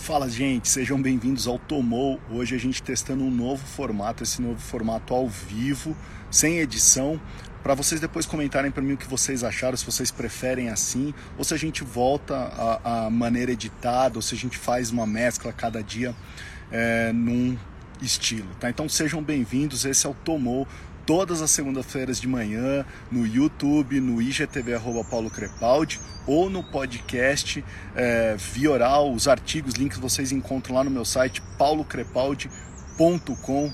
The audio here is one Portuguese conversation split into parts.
Fala, gente, sejam bem-vindos ao Tomou. Hoje a gente testando um novo formato, esse novo formato ao vivo, sem edição, para vocês depois comentarem para mim o que vocês acharam, se vocês preferem assim, ou se a gente volta à, maneira editada, ou se a gente faz uma mescla cada dia é, num estilo, tá? Então sejam bem-vindos, esse é o Tomou, todas as segundas-feiras de manhã no YouTube, no IGTV arroba Paulo Crepaldi ou no podcast é, via oral. Os artigos, links vocês encontram lá no meu site paulocrepaldi.com.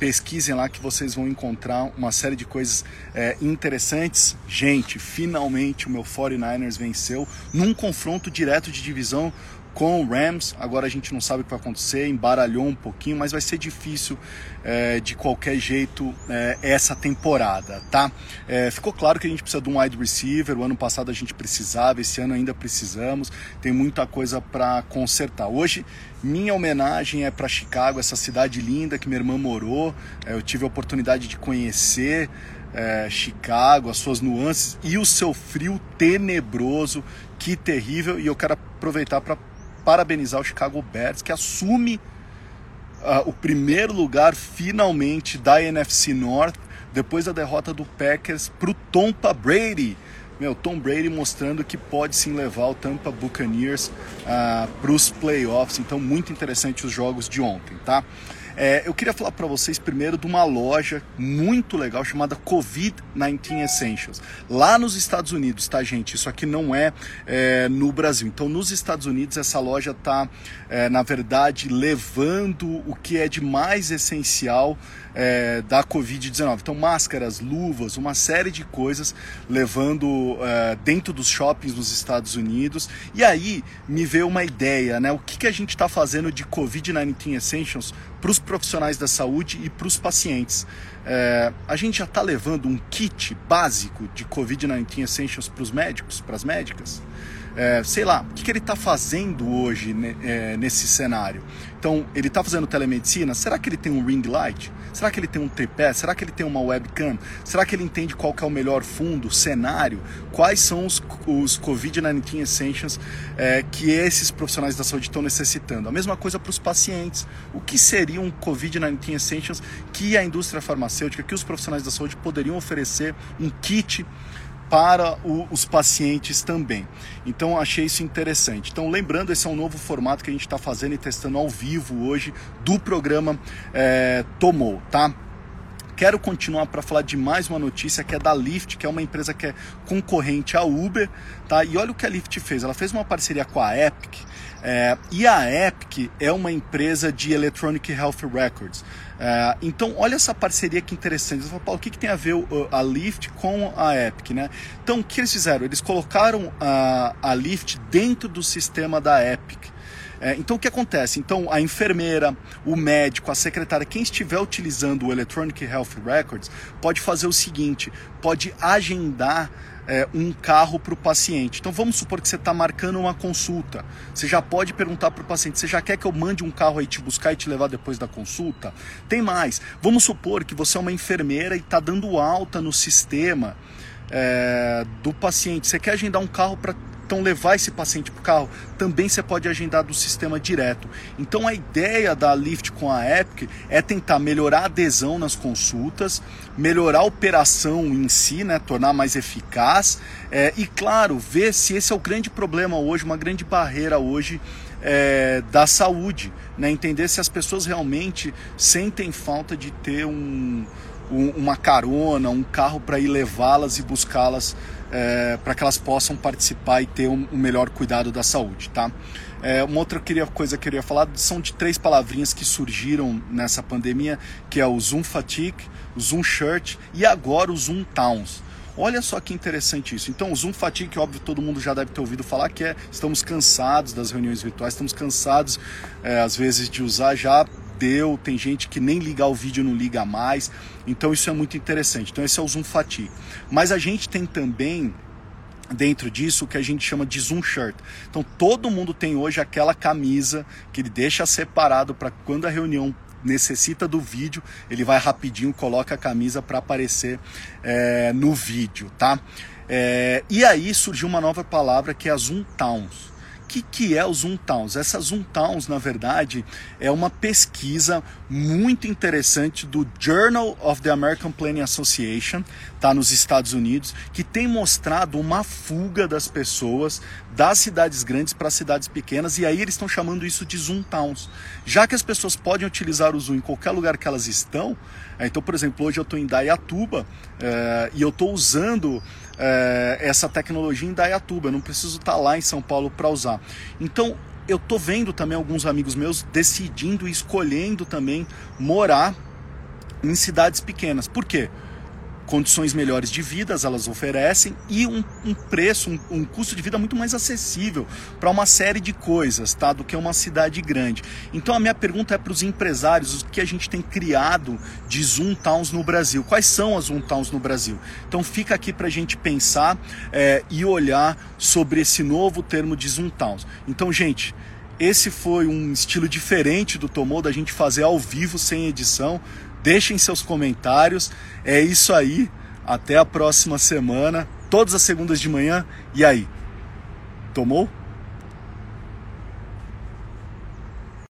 Pesquisem lá que vocês vão encontrar uma série de coisas é, interessantes. Gente, finalmente o meu 49ers venceu num confronto direto de divisão com o Rams. Agora a gente não sabe o que vai acontecer, embaralhou um pouquinho, mas vai ser difícil é, de qualquer jeito é, essa temporada, tá? É, ficou claro que a gente precisa de um wide receiver. O ano passado a gente precisava, esse ano ainda precisamos. Tem muita coisa para consertar. Hoje minha homenagem é para Chicago, essa cidade linda que minha irmã morou. É, eu tive a oportunidade de conhecer. É, Chicago, as suas nuances e o seu frio tenebroso, que terrível. E eu quero aproveitar para parabenizar o Chicago Bears, que assume uh, o primeiro lugar finalmente da NFC North, depois da derrota do Packers para o Tampa Brady. Meu, Tom Brady mostrando que pode sim levar o Tampa Buccaneers uh, ah, para os playoffs. Então, muito interessante os jogos de ontem, tá? É, eu queria falar para vocês primeiro de uma loja muito legal chamada Covid-19 Essentials. Lá nos Estados Unidos, tá, gente? Isso aqui não é, é no Brasil. Então, nos Estados Unidos, essa loja tá, é, na verdade, levando o que é de mais essencial é, da Covid-19. Então, máscaras, luvas, uma série de coisas levando é, dentro dos shoppings nos Estados Unidos. E aí me veio uma ideia, né? O que, que a gente está fazendo de Covid-19 Essentials para os profissionais da saúde e para os pacientes. É, a gente já está levando um kit básico de Covid-19 Essentials para os médicos, para as médicas? É, sei lá, o que, que ele está fazendo hoje né, é, nesse cenário? Então, ele está fazendo telemedicina? Será que ele tem um ring light? Será que ele tem um tripé? Será que ele tem uma webcam? Será que ele entende qual é o melhor fundo, cenário? Quais são os, os Covid-19 Essentials é, que esses profissionais da saúde estão necessitando? A mesma coisa para os pacientes. O que seria um Covid-19 Essentials que a indústria farmacêutica, que os profissionais da saúde poderiam oferecer um kit para o, os pacientes também. Então achei isso interessante. Então lembrando, esse é um novo formato que a gente está fazendo e testando ao vivo hoje do programa é, Tomou, tá? Quero continuar para falar de mais uma notícia que é da Lyft, que é uma empresa que é concorrente à Uber, tá? E olha o que a Lyft fez. Ela fez uma parceria com a Epic. É, e a Epic é uma empresa de Electronic Health Records. É, então, olha essa parceria que interessante. Você fala, Paulo, o que, que tem a ver a Lyft com a Epic, né? Então, o que eles fizeram? Eles colocaram a, a Lyft dentro do sistema da Epic. É, então o que acontece? Então a enfermeira, o médico, a secretária, quem estiver utilizando o Electronic Health Records pode fazer o seguinte: pode agendar é, um carro para o paciente. Então vamos supor que você está marcando uma consulta. Você já pode perguntar para o paciente: você já quer que eu mande um carro aí te buscar e te levar depois da consulta? Tem mais. Vamos supor que você é uma enfermeira e está dando alta no sistema é, do paciente. Você quer agendar um carro para então, levar esse paciente para o carro também você pode agendar do sistema direto. Então, a ideia da Lyft com a Epic é tentar melhorar a adesão nas consultas, melhorar a operação em si, né, tornar mais eficaz é, e, claro, ver se esse é o grande problema hoje, uma grande barreira hoje é, da saúde, né? entender se as pessoas realmente sentem falta de ter um, um, uma carona, um carro para ir levá-las e buscá-las é, para que elas possam participar e ter um, um melhor cuidado da saúde, tá? É, uma outra queria, coisa que eu queria falar são de três palavrinhas que surgiram nessa pandemia, que é o Zoom Fatigue, o Zoom Shirt e agora o Zoom Towns. Olha só que interessante isso. Então, o Zoom Fatigue, óbvio todo mundo já deve ter ouvido falar, que é estamos cansados das reuniões virtuais, estamos cansados é, às vezes de usar já deu, tem gente que nem ligar o vídeo não liga mais. Então isso é muito interessante. Então esse é o Zoom Fatigue. Mas a gente tem também dentro disso o que a gente chama de zoom shirt. Então todo mundo tem hoje aquela camisa que ele deixa separado para quando a reunião necessita do vídeo, ele vai rapidinho, coloca a camisa para aparecer é, no vídeo, tá? É, e aí surgiu uma nova palavra que é a Zoom Towns que, que é o Zoom Towns? Essa Zoom Towns, na verdade, é uma pesquisa muito interessante do Journal of the American Planning Association, tá nos Estados Unidos, que tem mostrado uma fuga das pessoas das cidades grandes para cidades pequenas, e aí eles estão chamando isso de Zoom Towns. Já que as pessoas podem utilizar o Zoom em qualquer lugar que elas estão, é, então, por exemplo, hoje eu estou em Dayatuba é, e eu estou usando é, essa tecnologia em Dayatuba. Eu não preciso estar tá lá em São Paulo para usar. Então, eu estou vendo também alguns amigos meus decidindo e escolhendo também morar em cidades pequenas. Por quê? Condições melhores de vida elas oferecem e um, um preço, um, um, custo de vida muito mais acessível para uma série de coisas, tá? Do que uma cidade grande. Então a minha pergunta é para os empresários, o que a gente tem criado de Zoom Towns no Brasil? Quais são as Zoom Towns no Brasil? Então fica aqui para a gente pensar é, e olhar sobre esse novo termo de Zoom Towns. Então, gente, esse foi um estilo diferente do Tomou, da gente fazer ao vivo, sem edição. Deixem seus comentários. É isso aí. Até a próxima semana, todas as segundas de manhã. E aí? Tomou?